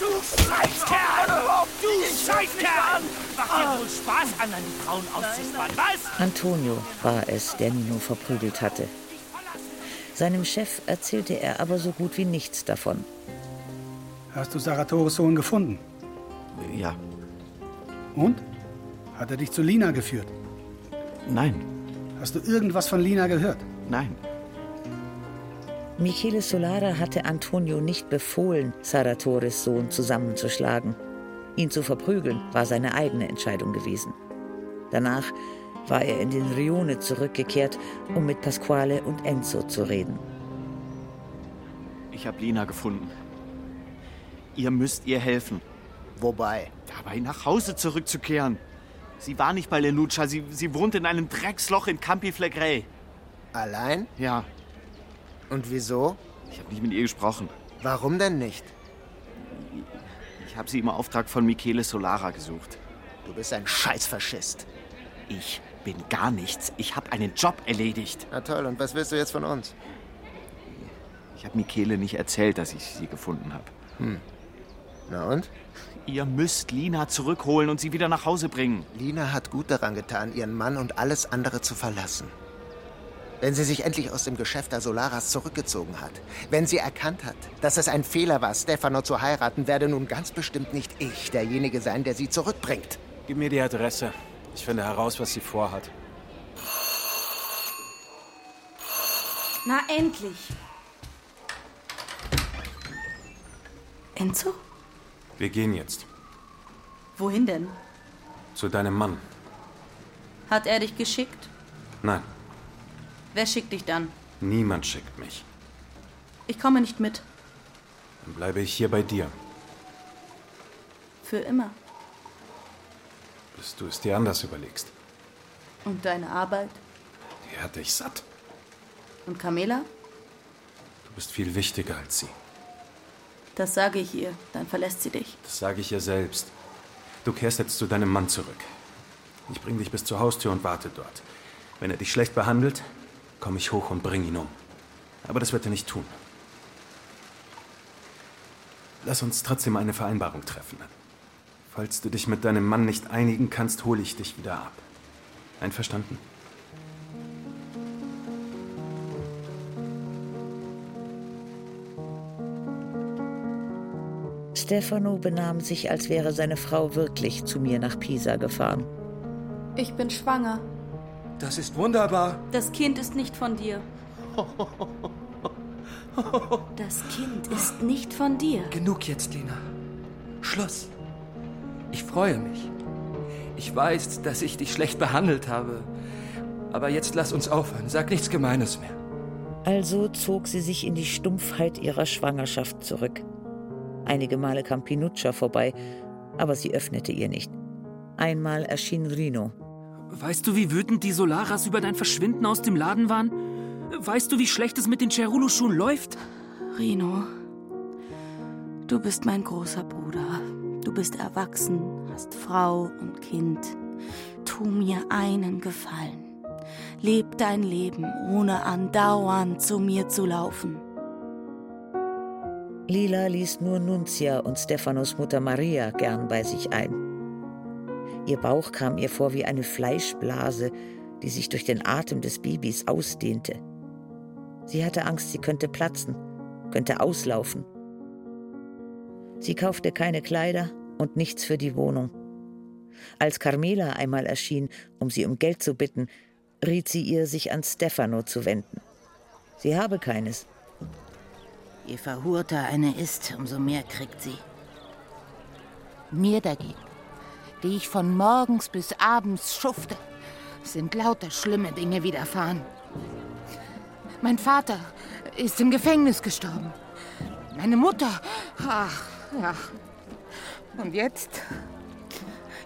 Du Scheißkerl. Du Scheißkerl. Macht dir wohl Spaß, anderen die Frauen auszusparen. Was? Antonio war es, der Nino verprügelt hatte. Seinem Chef erzählte er aber so gut wie nichts davon. Hast du Saratores Sohn gefunden? Ja. Und? Hat er dich zu Lina geführt? Nein. Hast du irgendwas von Lina gehört? Nein. Michele Solara hatte Antonio nicht befohlen, Saratores Sohn zusammenzuschlagen. Ihn zu verprügeln war seine eigene Entscheidung gewesen. Danach war er in den Rione zurückgekehrt, um mit Pasquale und Enzo zu reden. Ich habe Lina gefunden. Ihr müsst ihr helfen. Wobei? Dabei nach Hause zurückzukehren. Sie war nicht bei Lenuccia, sie, sie wohnt in einem Drecksloch in Campi Flegrei. Allein? Ja. Und wieso? Ich habe nicht mit ihr gesprochen. Warum denn nicht? Ich habe sie im Auftrag von Michele Solara gesucht. Du bist ein Scheißfaschist. Ich bin gar nichts. Ich habe einen Job erledigt. Na toll, und was willst du jetzt von uns? Ich habe Michele nicht erzählt, dass ich sie gefunden habe. Hm. Na und? Ihr müsst Lina zurückholen und sie wieder nach Hause bringen. Lina hat gut daran getan, ihren Mann und alles andere zu verlassen. Wenn sie sich endlich aus dem Geschäft der Solaras zurückgezogen hat, wenn sie erkannt hat, dass es ein Fehler war, Stefano zu heiraten, werde nun ganz bestimmt nicht ich derjenige sein, der sie zurückbringt. Gib mir die Adresse. Ich finde heraus, was sie vorhat. Na endlich. Enzo? Wir gehen jetzt. Wohin denn? Zu deinem Mann. Hat er dich geschickt? Nein, Wer schickt dich dann? niemand schickt mich. Ich komme nicht mit. Dann bleibe ich hier bei dir, Für immer. bis du es dir anders überlegst. Und deine Arbeit? Die hatte ich satt. Und Camela? Du bist viel wichtiger als sie. Das sage ich ihr. Dann verlässt sie dich. Das sage ich ihr selbst. Du kehrst jetzt zu deinem Mann zurück. Ich bringe dich bis zur Haustür und warte dort. Wenn er dich schlecht behandelt, komme ich hoch und bring ihn um. Aber das wird er nicht tun. Lass uns trotzdem eine Vereinbarung treffen. Falls du dich mit deinem Mann nicht einigen kannst, hole ich dich wieder ab. Einverstanden? Stefano benahm sich, als wäre seine Frau wirklich zu mir nach Pisa gefahren. Ich bin schwanger. Das ist wunderbar. Das Kind ist nicht von dir. Das Kind ist nicht von dir. Genug jetzt, Lina. Schluss. Ich freue mich. Ich weiß, dass ich dich schlecht behandelt habe. Aber jetzt lass uns aufhören. Sag nichts Gemeines mehr. Also zog sie sich in die Stumpfheit ihrer Schwangerschaft zurück. Einige Male kam Pinuccia vorbei, aber sie öffnete ihr nicht. Einmal erschien Rino. Weißt du, wie wütend die Solaras über dein Verschwinden aus dem Laden waren? Weißt du, wie schlecht es mit den Cerulu-Schuhen läuft? Rino, du bist mein großer Bruder. Du bist erwachsen, hast Frau und Kind. Tu mir einen Gefallen. Leb dein Leben, ohne andauernd zu mir zu laufen. Lila ließ nur Nunzia und Stephanos Mutter Maria gern bei sich ein. Ihr Bauch kam ihr vor wie eine Fleischblase, die sich durch den Atem des Babys ausdehnte. Sie hatte Angst, sie könnte platzen, könnte auslaufen. Sie kaufte keine Kleider und nichts für die Wohnung. Als Carmela einmal erschien, um sie um Geld zu bitten, riet sie ihr, sich an Stefano zu wenden. Sie habe keines. Je verhurter eine ist, umso mehr kriegt sie. Mir dagegen, die ich von morgens bis abends schufte, sind lauter schlimme Dinge widerfahren. Mein Vater ist im Gefängnis gestorben. Meine Mutter, ach, ja. Und jetzt?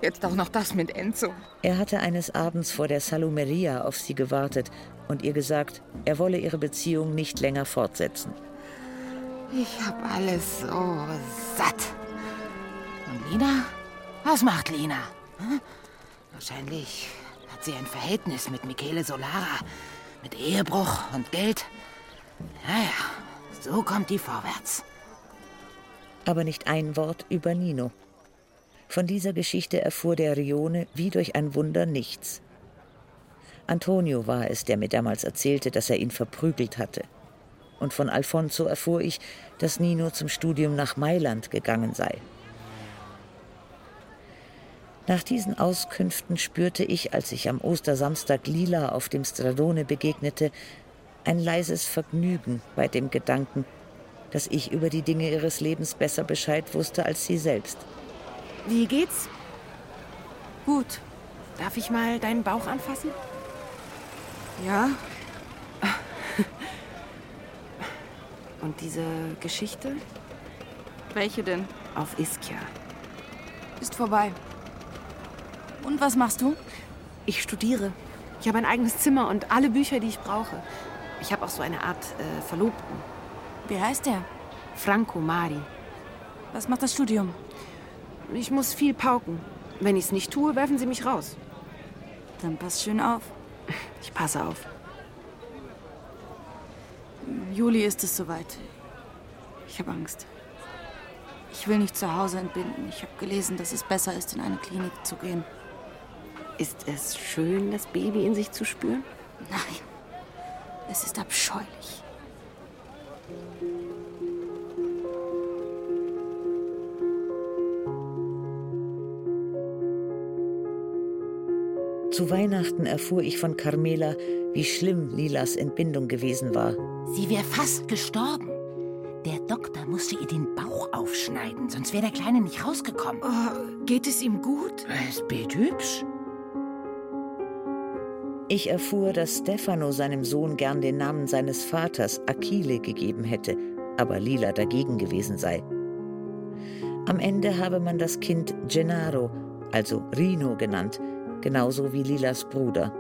Jetzt auch noch das mit Enzo. Er hatte eines Abends vor der Salumeria auf sie gewartet und ihr gesagt, er wolle ihre Beziehung nicht länger fortsetzen. Ich hab alles so satt. Und Lina? Was macht Lina? Hm? Wahrscheinlich hat sie ein Verhältnis mit Michele Solara. Mit Ehebruch und Geld. Naja, so kommt die vorwärts. Aber nicht ein Wort über Nino. Von dieser Geschichte erfuhr der Rione wie durch ein Wunder nichts. Antonio war es, der mir damals erzählte, dass er ihn verprügelt hatte. Und von Alfonso erfuhr ich, dass Nino zum Studium nach Mailand gegangen sei. Nach diesen Auskünften spürte ich, als ich am Ostersamstag Lila auf dem Stradone begegnete, ein leises Vergnügen bei dem Gedanken, dass ich über die Dinge ihres Lebens besser Bescheid wusste als sie selbst. Wie geht's? Gut. Darf ich mal deinen Bauch anfassen? Ja. Und diese Geschichte? Welche denn? Auf Ischia. Ist vorbei. Und was machst du? Ich studiere. Ich habe ein eigenes Zimmer und alle Bücher, die ich brauche. Ich habe auch so eine Art äh, Verlobten. Wie heißt der? Franco Mari. Was macht das Studium? Ich muss viel pauken. Wenn ich es nicht tue, werfen sie mich raus. Dann pass schön auf. Ich passe auf. Juli ist es soweit. Ich habe Angst. Ich will nicht zu Hause entbinden. Ich habe gelesen, dass es besser ist, in eine Klinik zu gehen. Ist es schön, das Baby in sich zu spüren? Nein. Es ist abscheulich. Zu Weihnachten erfuhr ich von Carmela, wie schlimm Lilas Entbindung gewesen war. Sie wäre fast gestorben. Der Doktor musste ihr den Bauch aufschneiden, sonst wäre der Kleine nicht rausgekommen. Oh, geht es ihm gut? Er ist bildhübsch. Ich erfuhr, dass Stefano seinem Sohn gern den Namen seines Vaters Achille gegeben hätte, aber Lila dagegen gewesen sei. Am Ende habe man das Kind Gennaro, also Rino genannt, genauso wie Lilas Bruder.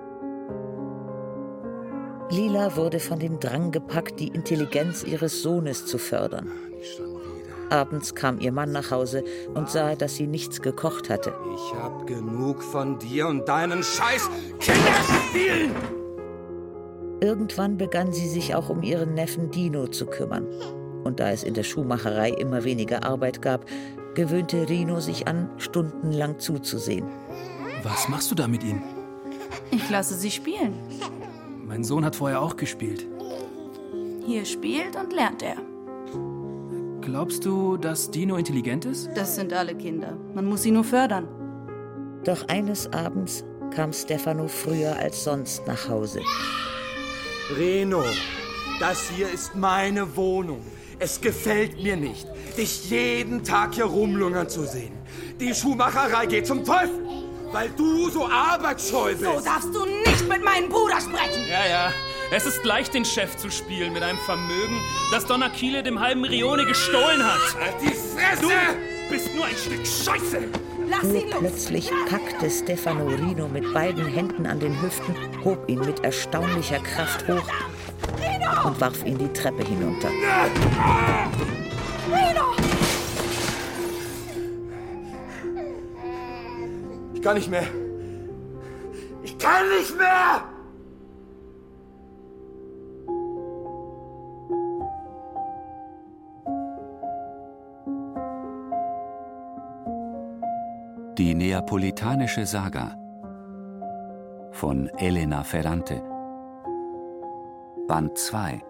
Lila wurde von dem Drang gepackt, die Intelligenz ihres Sohnes zu fördern. Abends kam ihr Mann nach Hause und sah, dass sie nichts gekocht hatte. Ich hab genug von dir und deinen Scheiß Kinderspielen! Irgendwann begann sie sich auch um ihren Neffen Dino zu kümmern. Und da es in der Schuhmacherei immer weniger Arbeit gab, gewöhnte Rino sich an, stundenlang zuzusehen. Was machst du da mit ihm? Ich lasse sie spielen. Mein Sohn hat vorher auch gespielt. Hier spielt und lernt er. Glaubst du, dass Dino intelligent ist? Das sind alle Kinder. Man muss sie nur fördern. Doch eines Abends kam Stefano früher als sonst nach Hause. Reno, das hier ist meine Wohnung. Es gefällt mir nicht, dich jeden Tag hier rumlungern zu sehen. Die Schuhmacherei geht zum Teufel, weil du so arbeitsscheu bist. So darfst du nicht mit meinem Bruder sprechen. Ja, ja. Es ist leicht, den Chef zu spielen mit einem Vermögen, das Don Achille dem halben Rione gestohlen hat. Halt die Fresse! Du bist nur ein Stück Scheiße! Lass ihn los! Plötzlich packte Stefano Rino mit beiden Händen an den Hüften, hob ihn mit erstaunlicher Kraft hoch und warf ihn die Treppe hinunter. Rino! Ich kann nicht mehr. Ich kann nicht mehr! Die Neapolitanische Saga von Elena Ferrante Band 2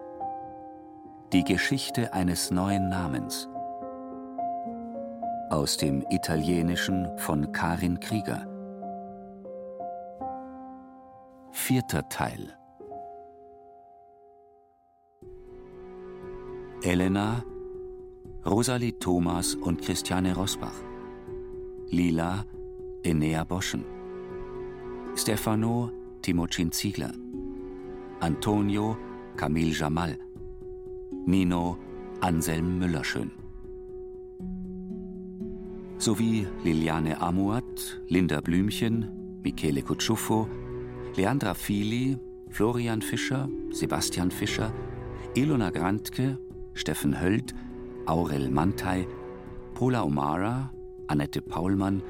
Die Geschichte eines neuen Namens aus dem Italienischen von Karin Krieger. Vierter Teil. Elena, Rosalie Thomas und Christiane Rosbach. Lila, Enea Boschen. Stefano, Timocin Ziegler. Antonio, Camille Jamal. Nino, Anselm Müllerschön sowie Liliane Amuat, Linda Blümchen, Michele Kutschuffo, Leandra Fili, Florian Fischer, Sebastian Fischer, Ilona Grantke, Steffen Höld, Aurel Mantei, Pola Omara, Annette Paulmann,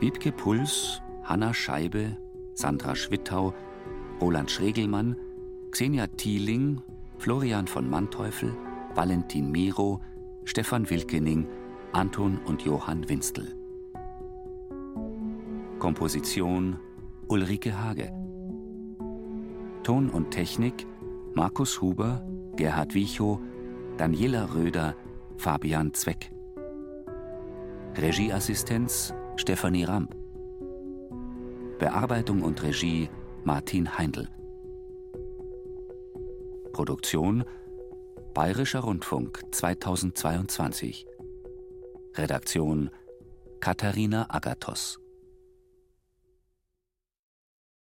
Wiebke Puls, Hanna Scheibe, Sandra Schwittau, Roland Schregelmann, Xenia Thieling, Florian von Manteuffel, Valentin Miro, Stefan Wilkening, Anton und Johann Winstel. Komposition Ulrike Hage. Ton und Technik Markus Huber, Gerhard Wiechow, Daniela Röder, Fabian Zweck. Regieassistenz Stefanie Ramp. Bearbeitung und Regie Martin Heindl. Produktion Bayerischer Rundfunk 2022 Redaktion Katharina Agathos